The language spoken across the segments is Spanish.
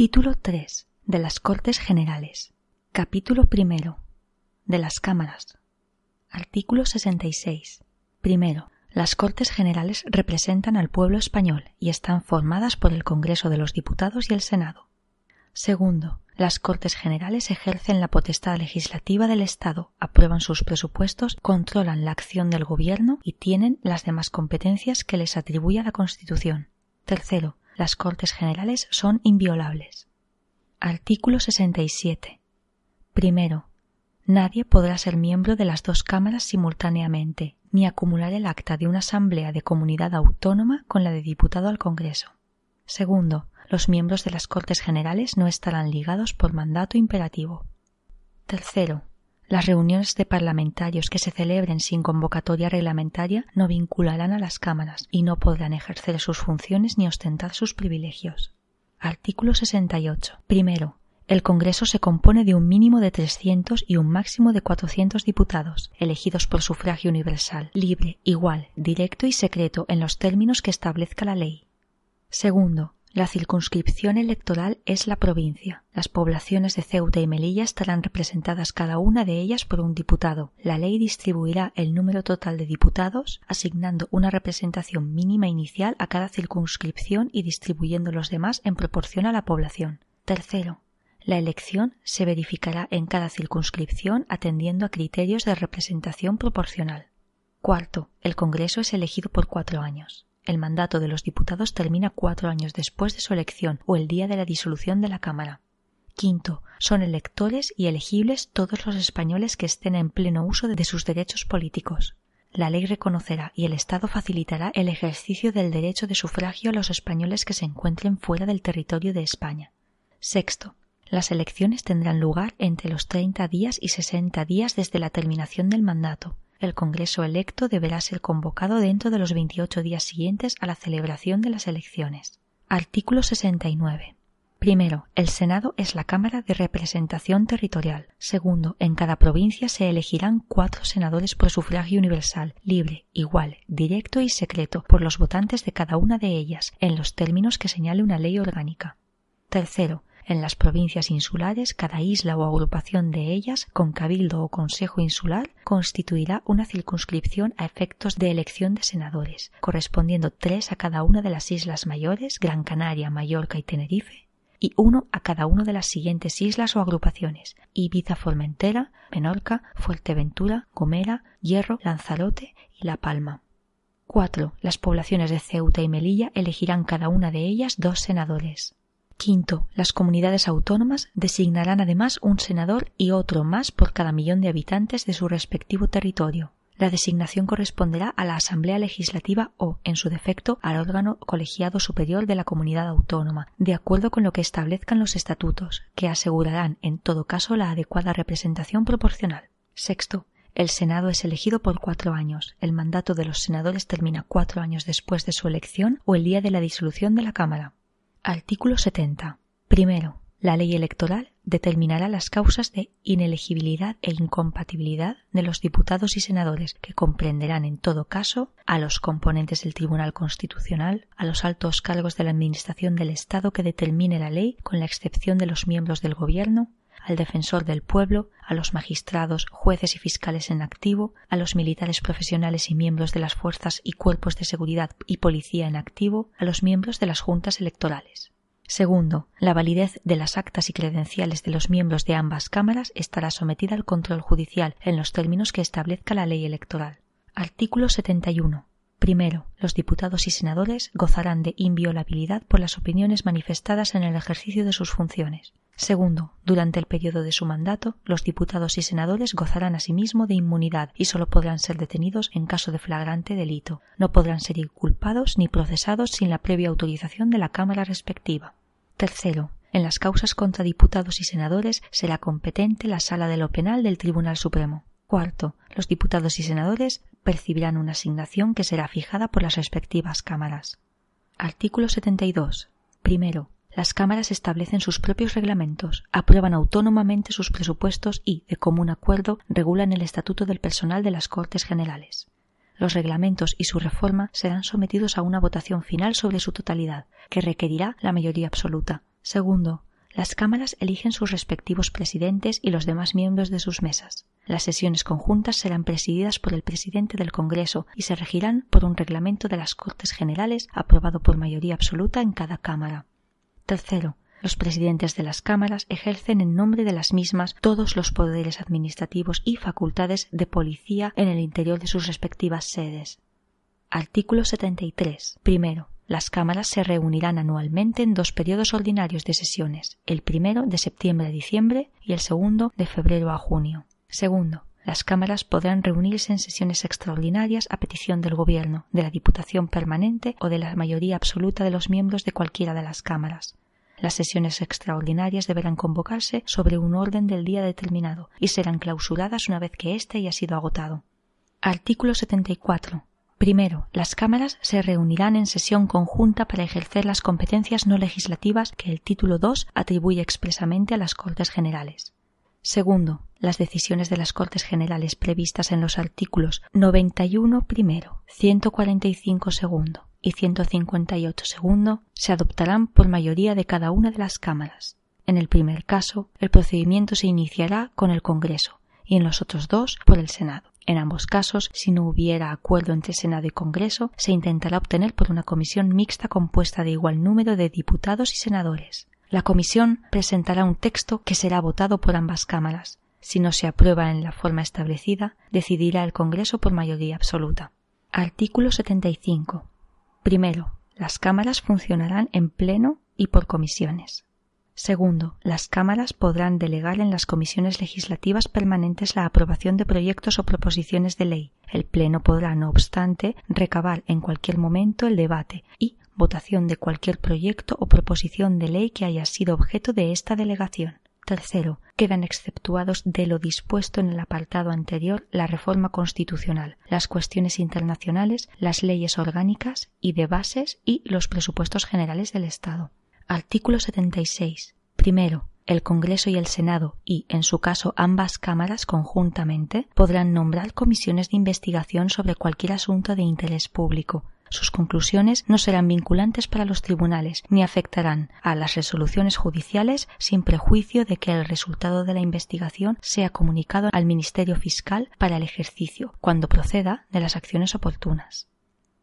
Título 3 de las Cortes Generales. Capítulo primero de las Cámaras. Artículo 66. Primero, las Cortes Generales representan al pueblo español y están formadas por el Congreso de los Diputados y el Senado. Segundo, las Cortes Generales ejercen la potestad legislativa del Estado, aprueban sus presupuestos, controlan la acción del Gobierno y tienen las demás competencias que les atribuye la Constitución. Tercero, las Cortes Generales son inviolables. Artículo 67. Primero, nadie podrá ser miembro de las dos cámaras simultáneamente, ni acumular el acta de una asamblea de comunidad autónoma con la de diputado al Congreso. Segundo, los miembros de las Cortes Generales no estarán ligados por mandato imperativo. Tercero, las reuniones de parlamentarios que se celebren sin convocatoria reglamentaria no vincularán a las cámaras y no podrán ejercer sus funciones ni ostentar sus privilegios. Artículo 68. Primero, el Congreso se compone de un mínimo de 300 y un máximo de 400 diputados, elegidos por sufragio universal, libre, igual, directo y secreto en los términos que establezca la ley. Segundo, la circunscripción electoral es la provincia. Las poblaciones de Ceuta y Melilla estarán representadas cada una de ellas por un diputado. La ley distribuirá el número total de diputados, asignando una representación mínima inicial a cada circunscripción y distribuyendo los demás en proporción a la población. Tercero, la elección se verificará en cada circunscripción atendiendo a criterios de representación proporcional. Cuarto, el Congreso es elegido por cuatro años. El mandato de los diputados termina cuatro años después de su elección o el día de la disolución de la Cámara. Quinto, son electores y elegibles todos los españoles que estén en pleno uso de sus derechos políticos. La ley reconocerá y el Estado facilitará el ejercicio del derecho de sufragio a los españoles que se encuentren fuera del territorio de España. Sexto, las elecciones tendrán lugar entre los treinta días y sesenta días desde la terminación del mandato, el Congreso electo deberá ser convocado dentro de los 28 días siguientes a la celebración de las elecciones. Artículo 69. Primero, el Senado es la Cámara de Representación Territorial. Segundo, en cada provincia se elegirán cuatro senadores por sufragio universal, libre, igual, directo y secreto por los votantes de cada una de ellas, en los términos que señale una ley orgánica. Tercero, en las provincias insulares, cada isla o agrupación de ellas, con cabildo o consejo insular, constituirá una circunscripción a efectos de elección de senadores, correspondiendo tres a cada una de las islas mayores, Gran Canaria, Mallorca y Tenerife, y uno a cada una de las siguientes islas o agrupaciones Ibiza, Formentera, Menorca, Fuerteventura, Gomera, Hierro, Lanzarote y La Palma. 4. Las poblaciones de Ceuta y Melilla elegirán cada una de ellas dos senadores. Quinto, las comunidades autónomas designarán además un senador y otro más por cada millón de habitantes de su respectivo territorio. La designación corresponderá a la Asamblea Legislativa o, en su defecto, al órgano colegiado superior de la comunidad autónoma, de acuerdo con lo que establezcan los estatutos, que asegurarán, en todo caso, la adecuada representación proporcional. Sexto, el Senado es elegido por cuatro años. El mandato de los senadores termina cuatro años después de su elección o el día de la disolución de la Cámara. Artículo 70. Primero, la ley electoral determinará las causas de inelegibilidad e incompatibilidad de los diputados y senadores, que comprenderán en todo caso a los componentes del Tribunal Constitucional, a los altos cargos de la Administración del Estado que determine la ley, con la excepción de los miembros del Gobierno, al defensor del pueblo, a los magistrados, jueces y fiscales en activo, a los militares profesionales y miembros de las fuerzas y cuerpos de seguridad y policía en activo, a los miembros de las juntas electorales. Segundo, la validez de las actas y credenciales de los miembros de ambas cámaras estará sometida al control judicial en los términos que establezca la ley electoral. Artículo 71. Primero, los diputados y senadores gozarán de inviolabilidad por las opiniones manifestadas en el ejercicio de sus funciones. Segundo, durante el periodo de su mandato, los diputados y senadores gozarán asimismo de inmunidad y sólo podrán ser detenidos en caso de flagrante delito. No podrán ser inculpados ni procesados sin la previa autorización de la Cámara respectiva. Tercero, en las causas contra diputados y senadores será competente la Sala de lo Penal del Tribunal Supremo. Cuarto, los diputados y senadores percibirán una asignación que será fijada por las respectivas cámaras. Artículo 72. Primero, las cámaras establecen sus propios reglamentos, aprueban autónomamente sus presupuestos y, de común acuerdo, regulan el estatuto del personal de las Cortes Generales. Los reglamentos y su reforma serán sometidos a una votación final sobre su totalidad, que requerirá la mayoría absoluta. Segundo, las cámaras eligen sus respectivos presidentes y los demás miembros de sus mesas. Las sesiones conjuntas serán presididas por el presidente del Congreso y se regirán por un reglamento de las Cortes Generales aprobado por mayoría absoluta en cada Cámara. Tercero, los presidentes de las cámaras ejercen en nombre de las mismas todos los poderes administrativos y facultades de policía en el interior de sus respectivas sedes. Artículo 73. Primero, las cámaras se reunirán anualmente en dos periodos ordinarios de sesiones, el primero de septiembre a diciembre y el segundo de febrero a junio. Segundo, las cámaras podrán reunirse en sesiones extraordinarias a petición del Gobierno, de la Diputación Permanente o de la mayoría absoluta de los miembros de cualquiera de las cámaras. Las sesiones extraordinarias deberán convocarse sobre un orden del día determinado y serán clausuradas una vez que éste haya sido agotado. Artículo 74. Primero, las cámaras se reunirán en sesión conjunta para ejercer las competencias no legislativas que el título II atribuye expresamente a las Cortes Generales. Segundo, las decisiones de las Cortes Generales previstas en los artículos 91 primero, 145 segundo y 158 segundo se adoptarán por mayoría de cada una de las cámaras. En el primer caso, el procedimiento se iniciará con el Congreso y en los otros dos por el Senado. En ambos casos, si no hubiera acuerdo entre Senado y Congreso, se intentará obtener por una comisión mixta compuesta de igual número de diputados y senadores. La comisión presentará un texto que será votado por ambas cámaras. Si no se aprueba en la forma establecida, decidirá el Congreso por mayoría absoluta. Artículo 75. Primero, las cámaras funcionarán en pleno y por comisiones. Segundo, las cámaras podrán delegar en las comisiones legislativas permanentes la aprobación de proyectos o proposiciones de ley. El Pleno podrá, no obstante, recabar en cualquier momento el debate y votación de cualquier proyecto o proposición de ley que haya sido objeto de esta delegación. Tercero, quedan exceptuados de lo dispuesto en el apartado anterior la reforma constitucional, las cuestiones internacionales, las leyes orgánicas y de bases y los presupuestos generales del Estado. Artículo 76. Primero, el Congreso y el Senado y, en su caso, ambas cámaras conjuntamente podrán nombrar comisiones de investigación sobre cualquier asunto de interés público, sus conclusiones no serán vinculantes para los tribunales ni afectarán a las resoluciones judiciales sin prejuicio de que el resultado de la investigación sea comunicado al Ministerio Fiscal para el ejercicio, cuando proceda, de las acciones oportunas.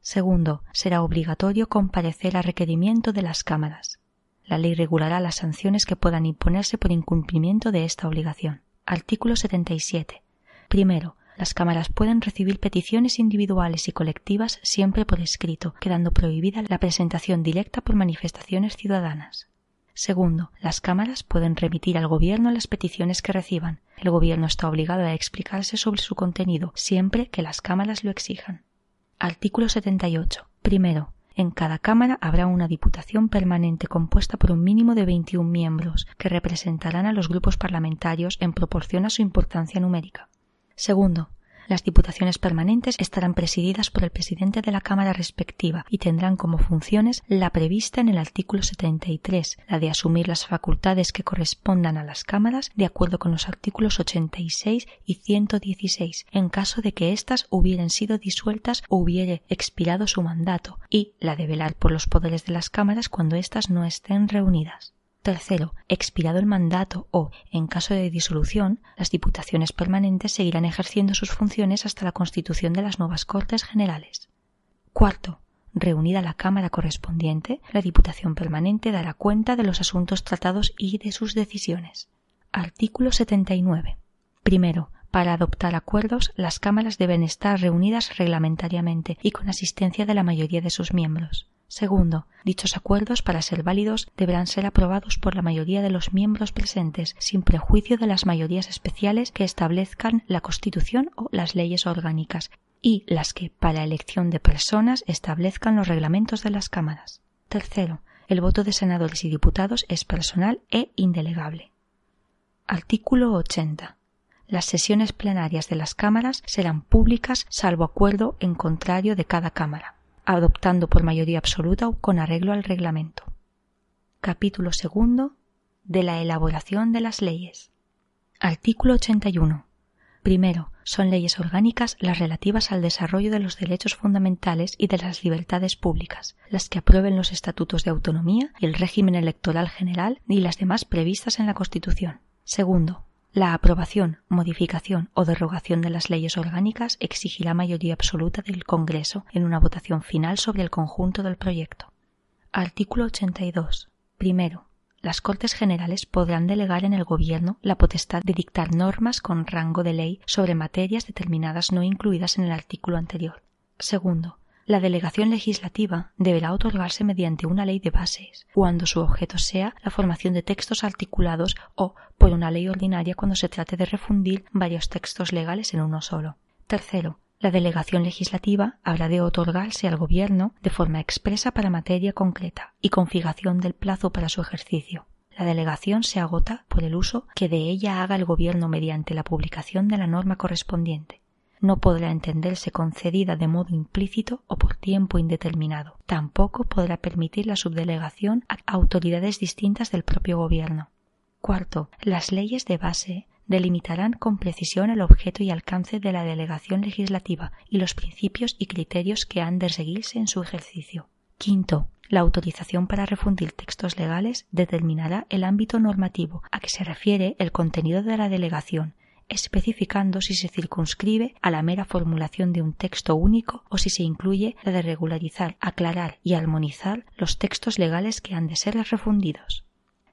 Segundo, será obligatorio comparecer a requerimiento de las cámaras. La ley regulará las sanciones que puedan imponerse por incumplimiento de esta obligación. Artículo 77. Primero, las cámaras pueden recibir peticiones individuales y colectivas siempre por escrito, quedando prohibida la presentación directa por manifestaciones ciudadanas. Segundo, las cámaras pueden remitir al Gobierno las peticiones que reciban. El Gobierno está obligado a explicarse sobre su contenido siempre que las cámaras lo exijan. Artículo 78. Primero, en cada Cámara habrá una Diputación permanente compuesta por un mínimo de 21 miembros, que representarán a los grupos parlamentarios en proporción a su importancia numérica. Segundo, las diputaciones permanentes estarán presididas por el presidente de la Cámara respectiva y tendrán como funciones la prevista en el artículo 73, la de asumir las facultades que correspondan a las cámaras de acuerdo con los artículos 86 y 116, en caso de que éstas hubieran sido disueltas o hubiere expirado su mandato, y la de velar por los poderes de las cámaras cuando éstas no estén reunidas. Tercero, expirado el mandato o, en caso de disolución, las diputaciones permanentes seguirán ejerciendo sus funciones hasta la constitución de las nuevas Cortes Generales. Cuarto, reunida la Cámara correspondiente, la Diputación permanente dará cuenta de los asuntos tratados y de sus decisiones. Artículo 79. Primero, para adoptar acuerdos, las cámaras deben estar reunidas reglamentariamente y con asistencia de la mayoría de sus miembros. Segundo, dichos acuerdos, para ser válidos, deberán ser aprobados por la mayoría de los miembros presentes, sin prejuicio de las mayorías especiales que establezcan la Constitución o las leyes orgánicas, y las que, para elección de personas, establezcan los reglamentos de las cámaras. Tercero, El voto de senadores y diputados es personal e indelegable. Artículo 80. Las sesiones plenarias de las cámaras serán públicas salvo acuerdo en contrario de cada cámara, adoptando por mayoría absoluta o con arreglo al reglamento. Capítulo segundo de la elaboración de las leyes. Artículo 81. Primero, son leyes orgánicas las relativas al desarrollo de los derechos fundamentales y de las libertades públicas, las que aprueben los estatutos de autonomía el régimen electoral general y las demás previstas en la Constitución. Segundo, la aprobación, modificación o derogación de las leyes orgánicas exigirá mayoría absoluta del Congreso en una votación final sobre el conjunto del proyecto. Artículo 82. Primero, las Cortes Generales podrán delegar en el Gobierno la potestad de dictar normas con rango de ley sobre materias determinadas no incluidas en el artículo anterior. Segundo, la delegación legislativa deberá otorgarse mediante una ley de bases, cuando su objeto sea la formación de textos articulados o por una ley ordinaria cuando se trate de refundir varios textos legales en uno solo. Tercero, la delegación legislativa habrá de otorgarse al Gobierno de forma expresa para materia concreta y con fijación del plazo para su ejercicio. La delegación se agota por el uso que de ella haga el Gobierno mediante la publicación de la norma correspondiente. No podrá entenderse concedida de modo implícito o por tiempo indeterminado. Tampoco podrá permitir la subdelegación a autoridades distintas del propio Gobierno. Cuarto, las leyes de base delimitarán con precisión el objeto y alcance de la delegación legislativa y los principios y criterios que han de seguirse en su ejercicio. Quinto, la autorización para refundir textos legales determinará el ámbito normativo a que se refiere el contenido de la delegación, especificando si se circunscribe a la mera formulación de un texto único o si se incluye la de regularizar, aclarar y armonizar los textos legales que han de ser refundidos.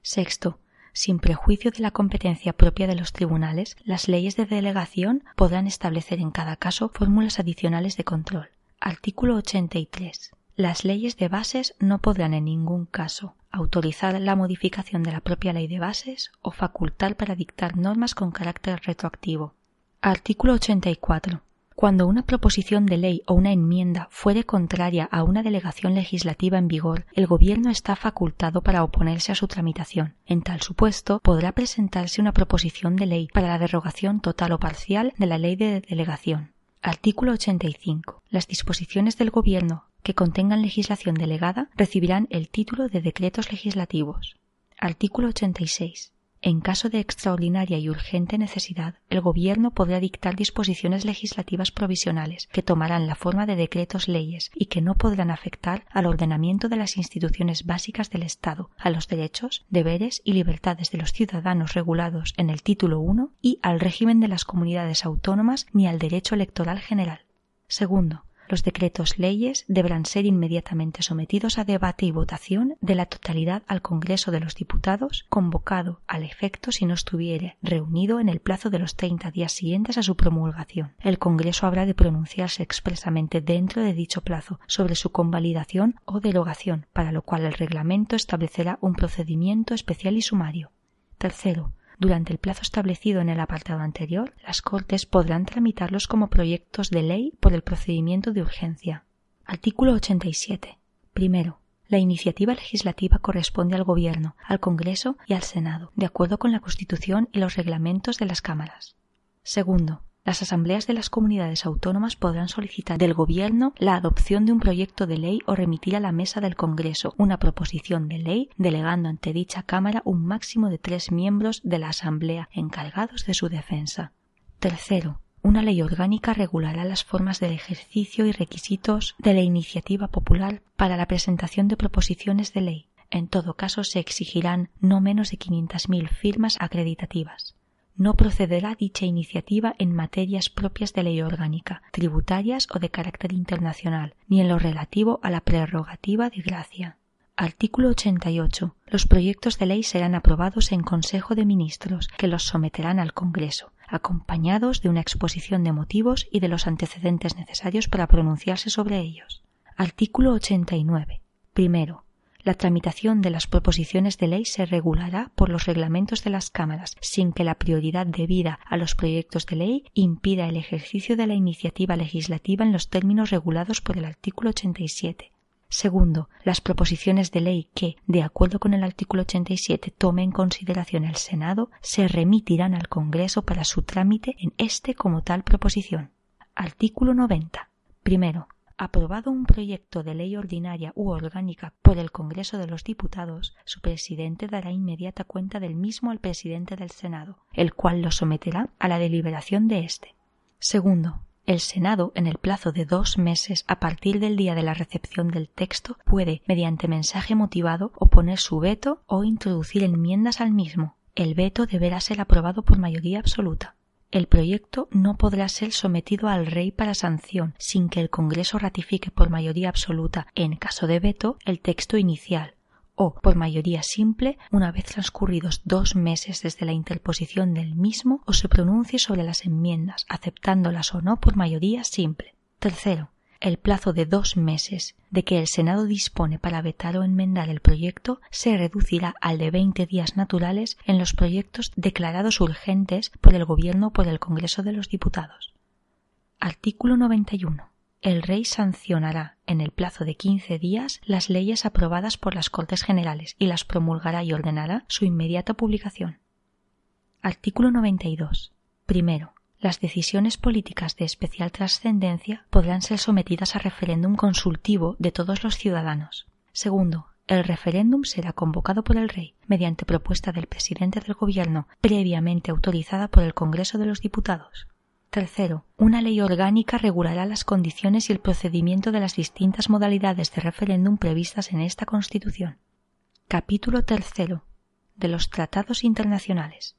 Sexto, sin prejuicio de la competencia propia de los tribunales, las leyes de delegación podrán establecer en cada caso fórmulas adicionales de control. Artículo 83. Las leyes de bases no podrán en ningún caso autorizar la modificación de la propia ley de bases o facultar para dictar normas con carácter retroactivo. Artículo 84. Cuando una proposición de ley o una enmienda fuere contraria a una delegación legislativa en vigor, el Gobierno está facultado para oponerse a su tramitación. En tal supuesto, podrá presentarse una proposición de ley para la derogación total o parcial de la ley de delegación. Artículo 85. Las disposiciones del Gobierno que contengan legislación delegada recibirán el título de decretos legislativos. Artículo 86. En caso de extraordinaria y urgente necesidad, el Gobierno podrá dictar disposiciones legislativas provisionales que tomarán la forma de decretos leyes y que no podrán afectar al ordenamiento de las instituciones básicas del Estado, a los derechos, deberes y libertades de los ciudadanos regulados en el título I y al régimen de las comunidades autónomas ni al derecho electoral general. Segundo, los decretos leyes deberán ser inmediatamente sometidos a debate y votación de la totalidad al Congreso de los Diputados, convocado al efecto si no estuviere reunido en el plazo de los treinta días siguientes a su promulgación. El Congreso habrá de pronunciarse expresamente dentro de dicho plazo sobre su convalidación o derogación, para lo cual el reglamento establecerá un procedimiento especial y sumario. Tercero, durante el plazo establecido en el apartado anterior, las Cortes podrán tramitarlos como proyectos de ley por el procedimiento de urgencia. Artículo 87. Primero, la iniciativa legislativa corresponde al Gobierno, al Congreso y al Senado, de acuerdo con la Constitución y los reglamentos de las cámaras. Segundo, las asambleas de las comunidades autónomas podrán solicitar del Gobierno la adopción de un proyecto de ley o remitir a la mesa del Congreso una proposición de ley, delegando ante dicha Cámara un máximo de tres miembros de la Asamblea encargados de su defensa. Tercero, una ley orgánica regulará las formas del ejercicio y requisitos de la iniciativa popular para la presentación de proposiciones de ley. En todo caso, se exigirán no menos de 500.000 firmas acreditativas no procederá dicha iniciativa en materias propias de ley orgánica, tributarias o de carácter internacional, ni en lo relativo a la prerrogativa de gracia. Artículo 88. Los proyectos de ley serán aprobados en Consejo de Ministros, que los someterán al Congreso, acompañados de una exposición de motivos y de los antecedentes necesarios para pronunciarse sobre ellos. Artículo 89. Primero, la tramitación de las proposiciones de ley se regulará por los reglamentos de las cámaras, sin que la prioridad debida a los proyectos de ley impida el ejercicio de la iniciativa legislativa en los términos regulados por el artículo 87. Segundo, las proposiciones de ley que, de acuerdo con el artículo 87, tome en consideración el Senado se remitirán al Congreso para su trámite en este como tal proposición. Artículo 90. Primero, aprobado un proyecto de ley ordinaria u orgánica por el Congreso de los Diputados, su presidente dará inmediata cuenta del mismo al presidente del Senado, el cual lo someterá a la deliberación de éste. Segundo, el Senado, en el plazo de dos meses a partir del día de la recepción del texto, puede, mediante mensaje motivado, oponer su veto o introducir enmiendas al mismo. El veto deberá ser aprobado por mayoría absoluta. El proyecto no podrá ser sometido al Rey para sanción sin que el Congreso ratifique por mayoría absoluta, en caso de veto, el texto inicial, o por mayoría simple una vez transcurridos dos meses desde la interposición del mismo o se pronuncie sobre las enmiendas, aceptándolas o no por mayoría simple. Tercero, el plazo de dos meses de que el Senado dispone para vetar o enmendar el proyecto se reducirá al de veinte días naturales en los proyectos declarados urgentes por el Gobierno o por el Congreso de los Diputados. Artículo 91 el Rey sancionará en el plazo de quince días las leyes aprobadas por las Cortes Generales y las promulgará y ordenará su inmediata publicación. Artículo 92. Primero, las decisiones políticas de especial trascendencia podrán ser sometidas a referéndum consultivo de todos los ciudadanos. Segundo, el referéndum será convocado por el Rey mediante propuesta del presidente del Gobierno previamente autorizada por el Congreso de los Diputados. Tercero, una ley orgánica regulará las condiciones y el procedimiento de las distintas modalidades de referéndum previstas en esta Constitución. Capítulo tercero de los Tratados Internacionales.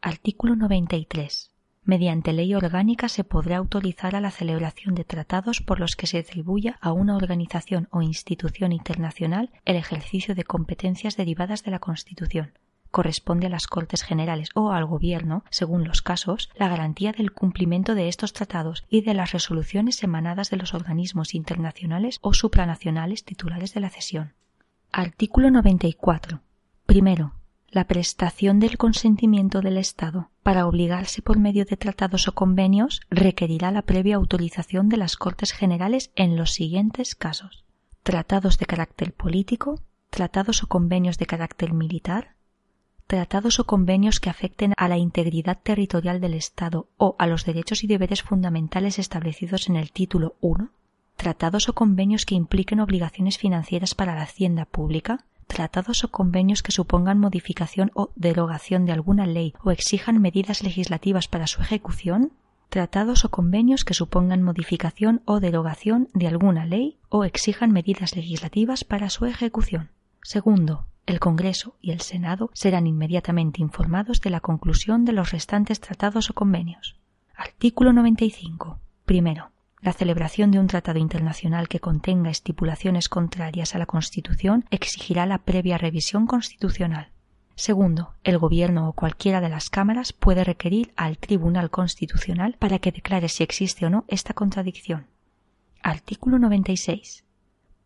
Artículo 93. Mediante ley orgánica se podrá autorizar a la celebración de tratados por los que se atribuya a una organización o institución internacional el ejercicio de competencias derivadas de la Constitución, corresponde a las Cortes Generales o al Gobierno, según los casos, la garantía del cumplimiento de estos tratados y de las resoluciones emanadas de los organismos internacionales o supranacionales titulares de la cesión. Artículo 94. Primero, la prestación del consentimiento del Estado para obligarse por medio de tratados o convenios requerirá la previa autorización de las Cortes Generales en los siguientes casos. Tratados de carácter político, tratados o convenios de carácter militar, tratados o convenios que afecten a la integridad territorial del Estado o a los derechos y deberes fundamentales establecidos en el título I, tratados o convenios que impliquen obligaciones financieras para la hacienda pública, tratados o convenios que supongan modificación o derogación de alguna ley o exijan medidas legislativas para su ejecución, tratados o convenios que supongan modificación o derogación de alguna ley o exijan medidas legislativas para su ejecución. Segundo, el Congreso y el Senado serán inmediatamente informados de la conclusión de los restantes tratados o convenios. Artículo 95. Primero, la celebración de un tratado internacional que contenga estipulaciones contrarias a la Constitución exigirá la previa revisión constitucional. Segundo, el Gobierno o cualquiera de las cámaras puede requerir al Tribunal Constitucional para que declare si existe o no esta contradicción. Artículo 96.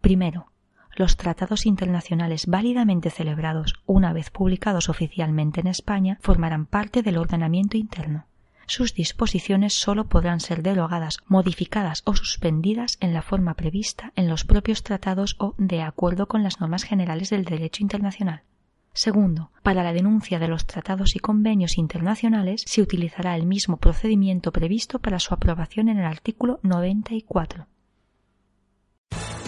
Primero, los tratados internacionales válidamente celebrados una vez publicados oficialmente en España formarán parte del ordenamiento interno. Sus disposiciones sólo podrán ser derogadas, modificadas o suspendidas en la forma prevista en los propios tratados o de acuerdo con las normas generales del derecho internacional. Segundo, para la denuncia de los tratados y convenios internacionales se utilizará el mismo procedimiento previsto para su aprobación en el artículo 94.